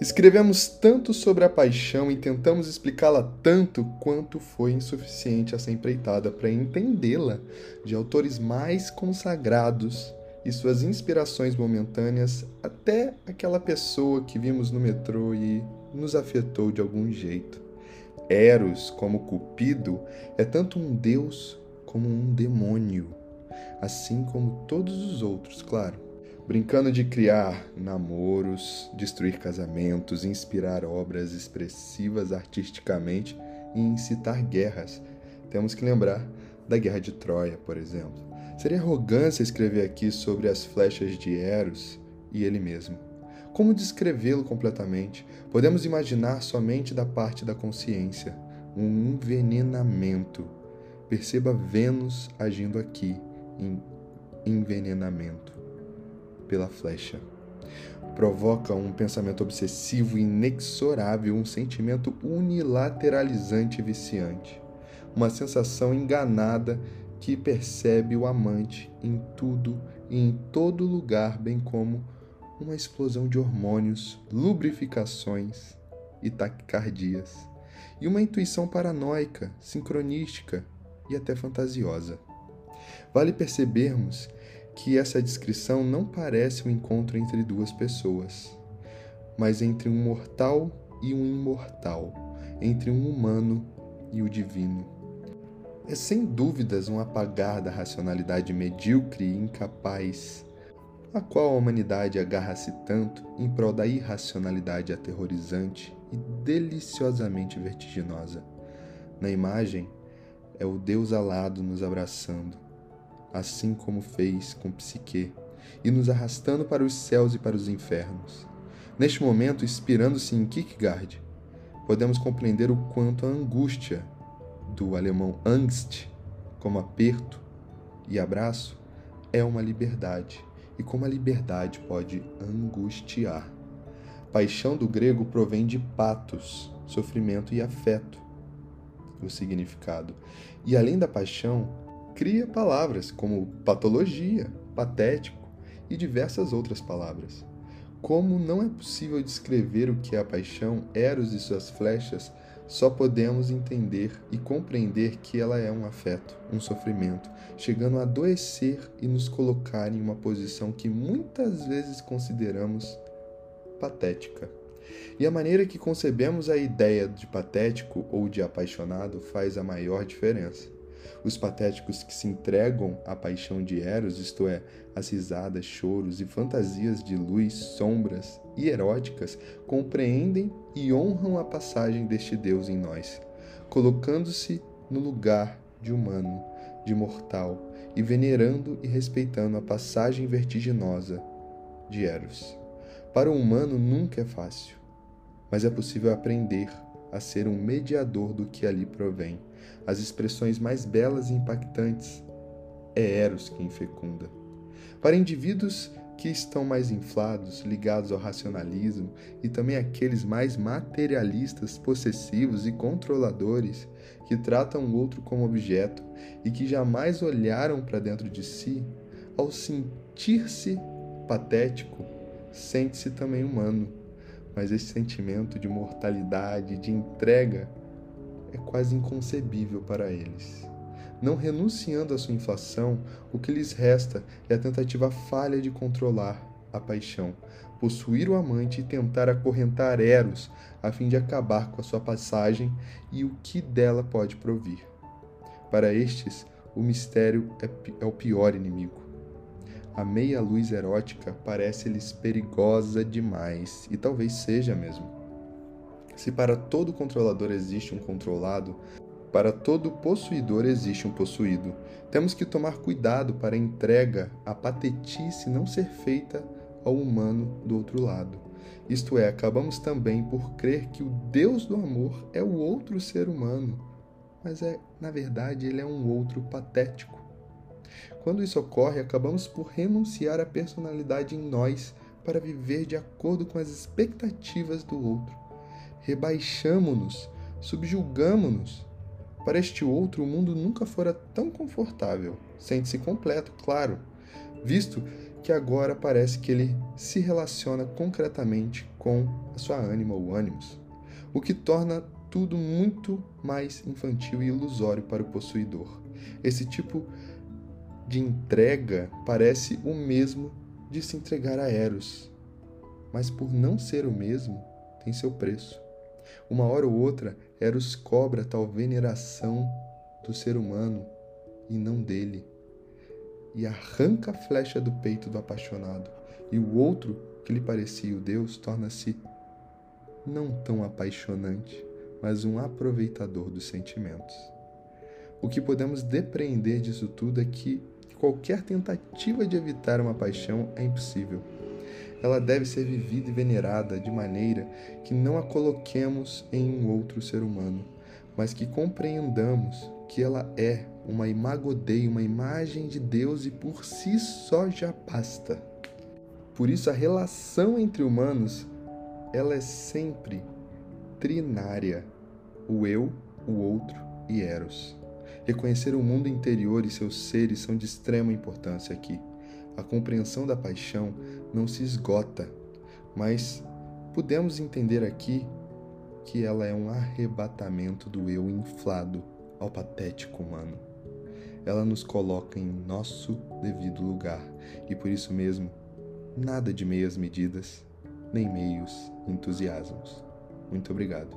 Escrevemos tanto sobre a paixão e tentamos explicá-la tanto quanto foi insuficiente essa empreitada para entendê-la de autores mais consagrados e suas inspirações momentâneas até aquela pessoa que vimos no metrô e nos afetou de algum jeito. Eros, como Cupido, é tanto um deus como um demônio, assim como todos os outros, claro. Brincando de criar namoros, destruir casamentos, inspirar obras expressivas artisticamente e incitar guerras. Temos que lembrar da Guerra de Troia, por exemplo. Seria arrogância escrever aqui sobre as flechas de Eros e ele mesmo. Como descrevê-lo completamente? Podemos imaginar somente da parte da consciência, um envenenamento. Perceba Vênus agindo aqui em envenenamento pela flecha. Provoca um pensamento obsessivo inexorável, um sentimento unilateralizante e viciante, uma sensação enganada que percebe o amante em tudo e em todo lugar, bem como uma explosão de hormônios, lubrificações e taquicardias, e uma intuição paranoica, sincronística e até fantasiosa. Vale percebermos que essa descrição não parece um encontro entre duas pessoas, mas entre um mortal e um imortal, entre um humano e o divino é sem dúvidas um apagar da racionalidade medíocre e incapaz, a qual a humanidade agarra-se tanto em prol da irracionalidade aterrorizante e deliciosamente vertiginosa. Na imagem, é o Deus alado nos abraçando, assim como fez com Psique, e nos arrastando para os céus e para os infernos. Neste momento, inspirando-se em Kierkegaard, podemos compreender o quanto a angústia do alemão Angst, como aperto e abraço, é uma liberdade, e como a liberdade pode angustiar. Paixão do grego provém de patos, sofrimento e afeto, o significado. E além da paixão, cria palavras como patologia, patético e diversas outras palavras. Como não é possível descrever o que é a paixão, Eros e suas flechas só podemos entender e compreender que ela é um afeto, um sofrimento, chegando a adoecer e nos colocar em uma posição que muitas vezes consideramos patética. E a maneira que concebemos a ideia de patético ou de apaixonado faz a maior diferença. Os patéticos que se entregam à paixão de Eros, isto é, as risadas, choros e fantasias de luz, sombras e eróticas, compreendem e honram a passagem deste Deus em nós, colocando-se no lugar de humano, de mortal, e venerando e respeitando a passagem vertiginosa de Eros. Para o humano nunca é fácil, mas é possível aprender a ser um mediador do que ali provém as expressões mais belas e impactantes, é Eros quem fecunda. Para indivíduos que estão mais inflados, ligados ao racionalismo, e também aqueles mais materialistas, possessivos e controladores, que tratam o outro como objeto e que jamais olharam para dentro de si, ao sentir-se patético, sente-se também humano. Mas esse sentimento de mortalidade, de entrega, é quase inconcebível para eles. Não renunciando à sua inflação, o que lhes resta é a tentativa falha de controlar a paixão, possuir o amante e tentar acorrentar Eros a fim de acabar com a sua passagem e o que dela pode provir. Para estes, o mistério é, é o pior inimigo. A meia-luz erótica parece-lhes perigosa demais, e talvez seja mesmo. Se para todo controlador existe um controlado, para todo possuidor existe um possuído. Temos que tomar cuidado para a entrega, a patetice não ser feita ao humano do outro lado. Isto é, acabamos também por crer que o Deus do amor é o outro ser humano, mas é, na verdade, ele é um outro patético. Quando isso ocorre, acabamos por renunciar à personalidade em nós para viver de acordo com as expectativas do outro rebaixamo-nos, subjulgamo-nos. Para este outro, o mundo nunca fora tão confortável. Sente-se completo, claro, visto que agora parece que ele se relaciona concretamente com a sua ânima ou ânimos, o que torna tudo muito mais infantil e ilusório para o possuidor. Esse tipo de entrega parece o mesmo de se entregar a Eros, mas por não ser o mesmo, tem seu preço. Uma hora ou outra, Eros cobra tal veneração do ser humano e não dele, e arranca a flecha do peito do apaixonado, e o outro, que lhe parecia o Deus, torna-se não tão apaixonante, mas um aproveitador dos sentimentos. O que podemos depreender disso tudo é que qualquer tentativa de evitar uma paixão é impossível. Ela deve ser vivida e venerada de maneira que não a coloquemos em um outro ser humano, mas que compreendamos que ela é uma imagodei, uma imagem de Deus e por si só já basta. Por isso a relação entre humanos, ela é sempre trinária, o eu, o outro e Eros. Reconhecer o mundo interior e seus seres são de extrema importância aqui. A compreensão da paixão não se esgota, mas podemos entender aqui que ela é um arrebatamento do eu inflado ao patético humano. Ela nos coloca em nosso devido lugar e por isso mesmo, nada de meias medidas, nem meios entusiasmos. Muito obrigado.